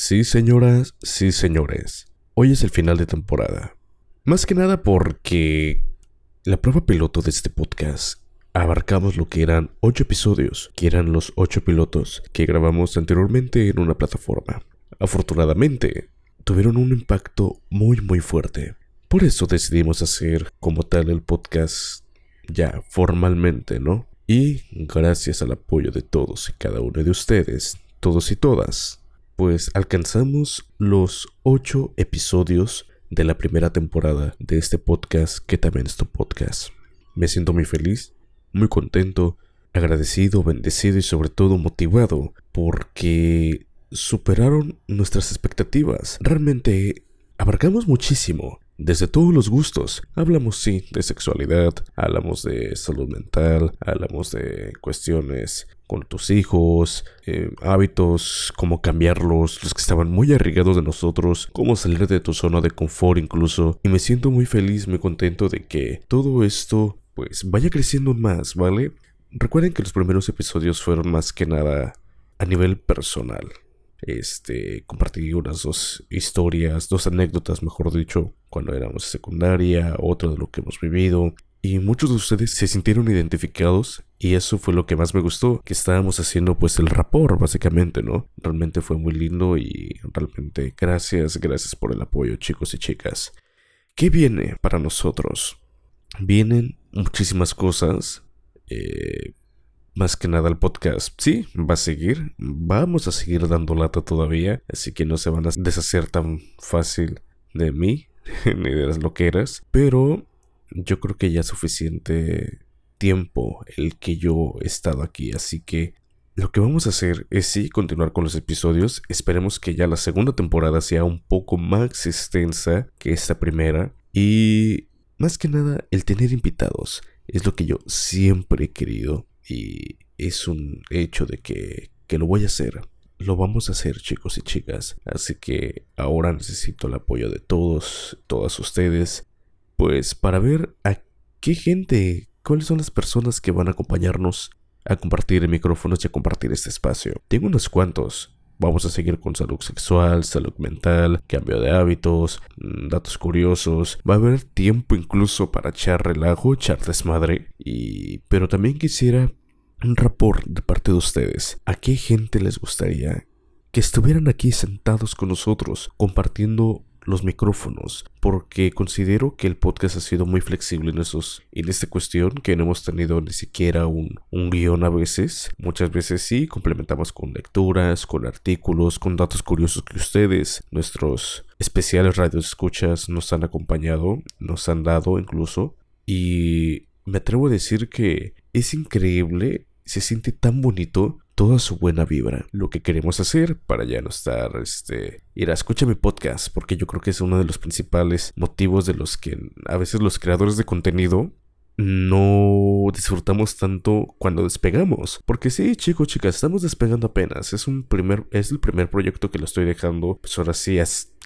Sí, señoras, sí, señores. Hoy es el final de temporada. Más que nada porque la prueba piloto de este podcast abarcamos lo que eran ocho episodios, que eran los ocho pilotos que grabamos anteriormente en una plataforma. Afortunadamente, tuvieron un impacto muy muy fuerte. Por eso decidimos hacer como tal el podcast ya formalmente, ¿no? Y gracias al apoyo de todos y cada uno de ustedes, todos y todas, pues alcanzamos los ocho episodios de la primera temporada de este podcast que también es tu podcast. Me siento muy feliz, muy contento, agradecido, bendecido y sobre todo motivado porque superaron nuestras expectativas. Realmente abarcamos muchísimo desde todos los gustos. Hablamos, sí, de sexualidad, hablamos de salud mental, hablamos de cuestiones con tus hijos, eh, hábitos, cómo cambiarlos, los que estaban muy arraigados de nosotros, cómo salir de tu zona de confort incluso. Y me siento muy feliz, muy contento de que todo esto pues vaya creciendo más, ¿vale? Recuerden que los primeros episodios fueron más que nada a nivel personal. Este, compartí unas dos historias, dos anécdotas, mejor dicho, cuando éramos secundaria, otra de lo que hemos vivido. Y muchos de ustedes se sintieron identificados y eso fue lo que más me gustó, que estábamos haciendo pues el rapor básicamente, ¿no? Realmente fue muy lindo y realmente gracias, gracias por el apoyo chicos y chicas. ¿Qué viene para nosotros? Vienen muchísimas cosas. Eh, más que nada el podcast, sí, va a seguir. Vamos a seguir dando lata todavía. Así que no se van a deshacer tan fácil de mí, ni de las loqueras. Pero yo creo que ya es suficiente tiempo el que yo he estado aquí. Así que lo que vamos a hacer es sí continuar con los episodios. Esperemos que ya la segunda temporada sea un poco más extensa que esta primera. Y más que nada, el tener invitados es lo que yo siempre he querido y es un hecho de que, que lo voy a hacer. Lo vamos a hacer chicos y chicas. Así que ahora necesito el apoyo de todos, todas ustedes. Pues para ver a qué gente, cuáles son las personas que van a acompañarnos a compartir micrófonos y a compartir este espacio. Tengo unos cuantos. Vamos a seguir con salud sexual, salud mental, cambio de hábitos, mm, datos curiosos. Va a haber tiempo incluso para echar relajo, echar desmadre. Y... Pero también quisiera un rapport de parte de ustedes. ¿A qué gente les gustaría que estuvieran aquí sentados con nosotros compartiendo los micrófonos porque considero que el podcast ha sido muy flexible en esos en esta cuestión que no hemos tenido ni siquiera un, un guion a veces. Muchas veces sí complementamos con lecturas con artículos con datos curiosos que ustedes nuestros especiales radioescuchas nos han acompañado nos han dado incluso. Y me atrevo a decir que es increíble se siente tan bonito toda su buena vibra. Lo que queremos hacer para ya no estar, este, ir a escuchar mi podcast, porque yo creo que es uno de los principales motivos de los que a veces los creadores de contenido no disfrutamos tanto cuando despegamos. Porque sí, chicos, chicas, estamos despegando apenas. Es un primer, es el primer proyecto que lo estoy dejando. Pues ahora sí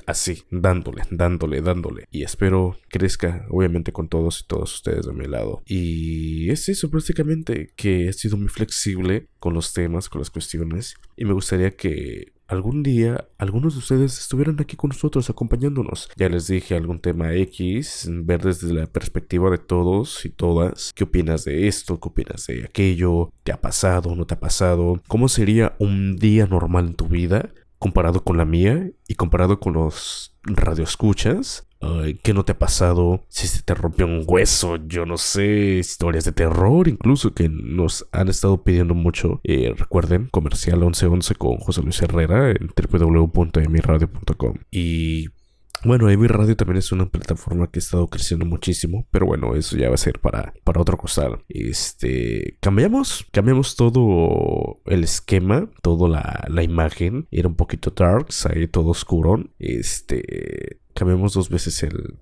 así, dándole, dándole, dándole. Y espero crezca, obviamente, con todos y todas ustedes de mi lado. Y es eso, prácticamente, que he sido muy flexible con los temas, con las cuestiones. Y me gustaría que algún día algunos de ustedes estuvieran aquí con nosotros acompañándonos. Ya les dije algún tema X, ver desde la perspectiva de todos y todas. ¿Qué opinas de esto? ¿Qué opinas de aquello? ¿Te ha pasado? ¿No te ha pasado? ¿Cómo sería un día normal en tu vida? comparado con la mía y comparado con los radioescuchas. ¿Qué no te ha pasado? Si se te rompió un hueso, yo no sé, historias de terror incluso que nos han estado pidiendo mucho. Eh, recuerden, comercial 1111 con José Luis Herrera en www.emiradio.com. Y bueno, Emi Radio también es una plataforma que ha estado creciendo muchísimo, pero bueno, eso ya va a ser para, para otro costal. Este, cambiamos, cambiamos todo el esquema, toda la, la imagen, era un poquito dark, ahí todo oscuro. Este, cambiamos dos veces el,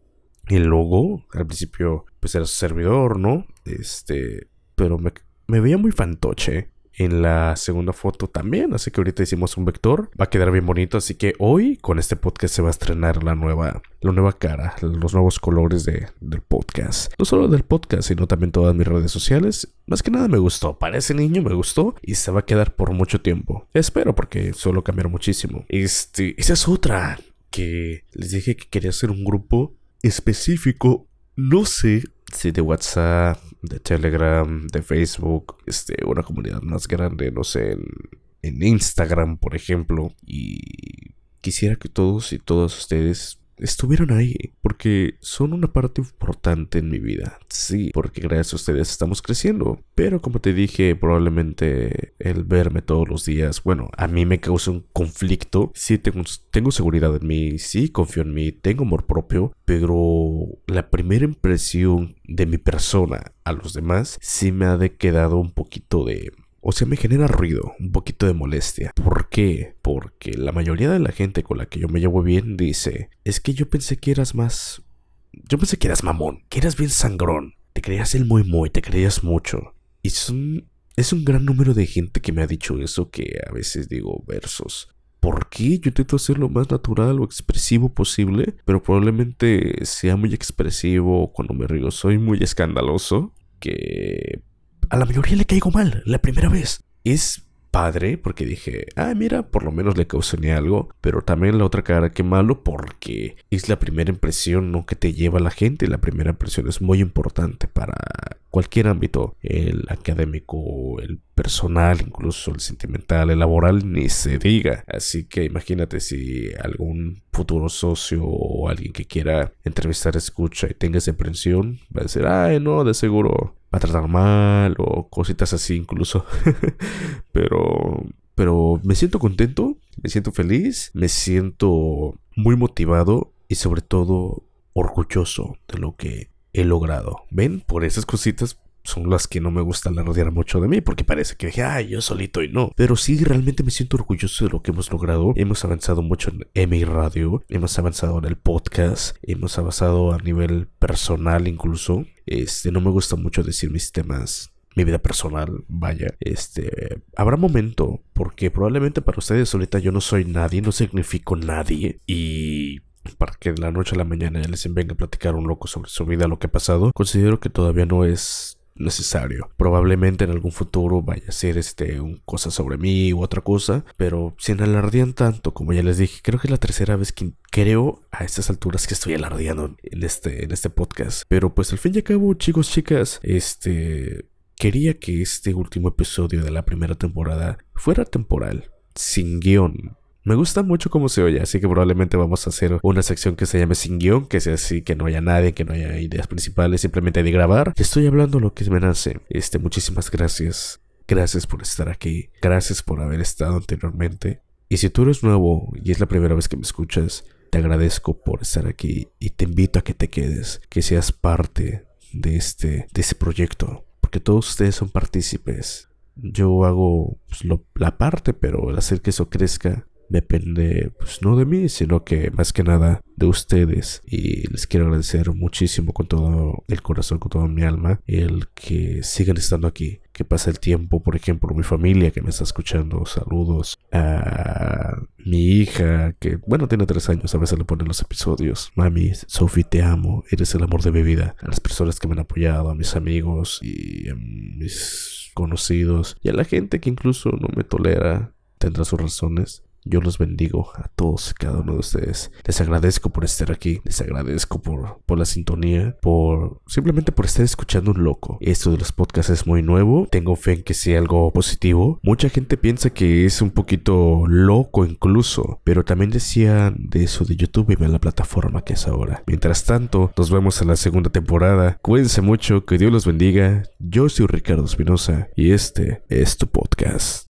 el logo, al principio pues era servidor, ¿no? Este, pero me, me veía muy fantoche en la segunda foto también. Así que ahorita hicimos un vector. Va a quedar bien bonito. Así que hoy con este podcast se va a estrenar la nueva, la nueva cara, los nuevos colores de, del podcast. No solo del podcast, sino también todas mis redes sociales. Más que nada me gustó. Para ese niño me gustó y se va a quedar por mucho tiempo. Espero porque suelo cambiar muchísimo. Este, esa es otra que les dije que quería hacer un grupo específico. No sé si de WhatsApp, de Telegram, de Facebook, este, una comunidad más grande, no sé, en, en Instagram, por ejemplo. Y quisiera que todos y todas ustedes estuvieron ahí, porque son una parte importante en mi vida. Sí, porque gracias a ustedes estamos creciendo. Pero como te dije, probablemente el verme todos los días, bueno, a mí me causa un conflicto. Sí, tengo, tengo seguridad en mí, sí, confío en mí, tengo amor propio, pero la primera impresión de mi persona a los demás sí me ha de quedado un poquito de o sea, me genera ruido, un poquito de molestia. ¿Por qué? Porque la mayoría de la gente con la que yo me llevo bien dice, es que yo pensé que eras más... Yo pensé que eras mamón, que eras bien sangrón. Te creías el muy muy, te creías mucho. Y es un, es un gran número de gente que me ha dicho eso que a veces digo versos. ¿Por qué? Yo intento hacer lo más natural o expresivo posible, pero probablemente sea muy expresivo cuando me río. Soy muy escandaloso, que a la mayoría le caigo mal la primera vez. Es padre porque dije, ah, mira, por lo menos le causé algo, pero también la otra cara que malo porque es la primera impresión ¿no? que te lleva la gente. La primera impresión es muy importante para cualquier ámbito, el académico, el personal, incluso el sentimental, el laboral, ni se diga. Así que imagínate si algún futuro socio o alguien que quiera entrevistar escucha y tenga esa impresión, va a decir, ay, no, de seguro va a tratar mal o cositas así incluso. pero, pero me siento contento, me siento feliz, me siento muy motivado y sobre todo orgulloso de lo que he logrado. ¿Ven? Por esas cositas son las que no me gusta rodear mucho de mí, porque parece que dije, ay, yo solito y no. Pero sí, realmente me siento orgulloso de lo que hemos logrado. Hemos avanzado mucho en EMI Radio, hemos avanzado en el podcast, hemos avanzado a nivel personal incluso. Este, no me gusta mucho decir mis temas mi vida personal, vaya, este, habrá momento, porque probablemente para ustedes ahorita yo no soy nadie, no significo nadie, y para que de la noche a la mañana les venga a platicar un loco sobre su vida, lo que ha pasado, considero que todavía no es necesario. Probablemente en algún futuro vaya a ser este un cosa sobre mí u otra cosa, pero sin alardean tanto, como ya les dije, creo que es la tercera vez que creo a estas alturas que estoy alardeando en este en este podcast. Pero pues al fin y al cabo, chicos, chicas, este quería que este último episodio de la primera temporada fuera temporal, sin guion, me gusta mucho cómo se oye, así que probablemente vamos a hacer una sección que se llame sin guion, que sea así, que no haya nadie, que no haya ideas principales, simplemente de grabar. Estoy hablando lo que me nace. Este, muchísimas gracias. Gracias por estar aquí. Gracias por haber estado anteriormente. Y si tú eres nuevo y es la primera vez que me escuchas, te agradezco por estar aquí y te invito a que te quedes, que seas parte de este, de ese proyecto, porque todos ustedes son partícipes. Yo hago pues, la parte, pero el hacer que eso crezca depende pues no de mí, sino que más que nada de ustedes. Y les quiero agradecer muchísimo con todo el corazón, con toda mi alma el que sigan estando aquí, que pasa el tiempo, por ejemplo, mi familia que me está escuchando, saludos a mi hija que bueno tiene tres años, a veces le ponen los episodios, mami, Sophie te amo, eres el amor de mi vida, a las personas que me han apoyado, a mis amigos y a mis conocidos y a la gente que incluso no me tolera, tendrá sus razones yo los bendigo a todos cada uno de ustedes. Les agradezco por estar aquí. Les agradezco por, por la sintonía. Por simplemente por estar escuchando un loco. Esto de los podcasts es muy nuevo. Tengo fe en que sea algo positivo. Mucha gente piensa que es un poquito loco incluso. Pero también decían de eso de YouTube y vean la plataforma que es ahora. Mientras tanto, nos vemos en la segunda temporada. Cuídense mucho. Que Dios los bendiga. Yo soy Ricardo Espinosa. Y este es tu podcast.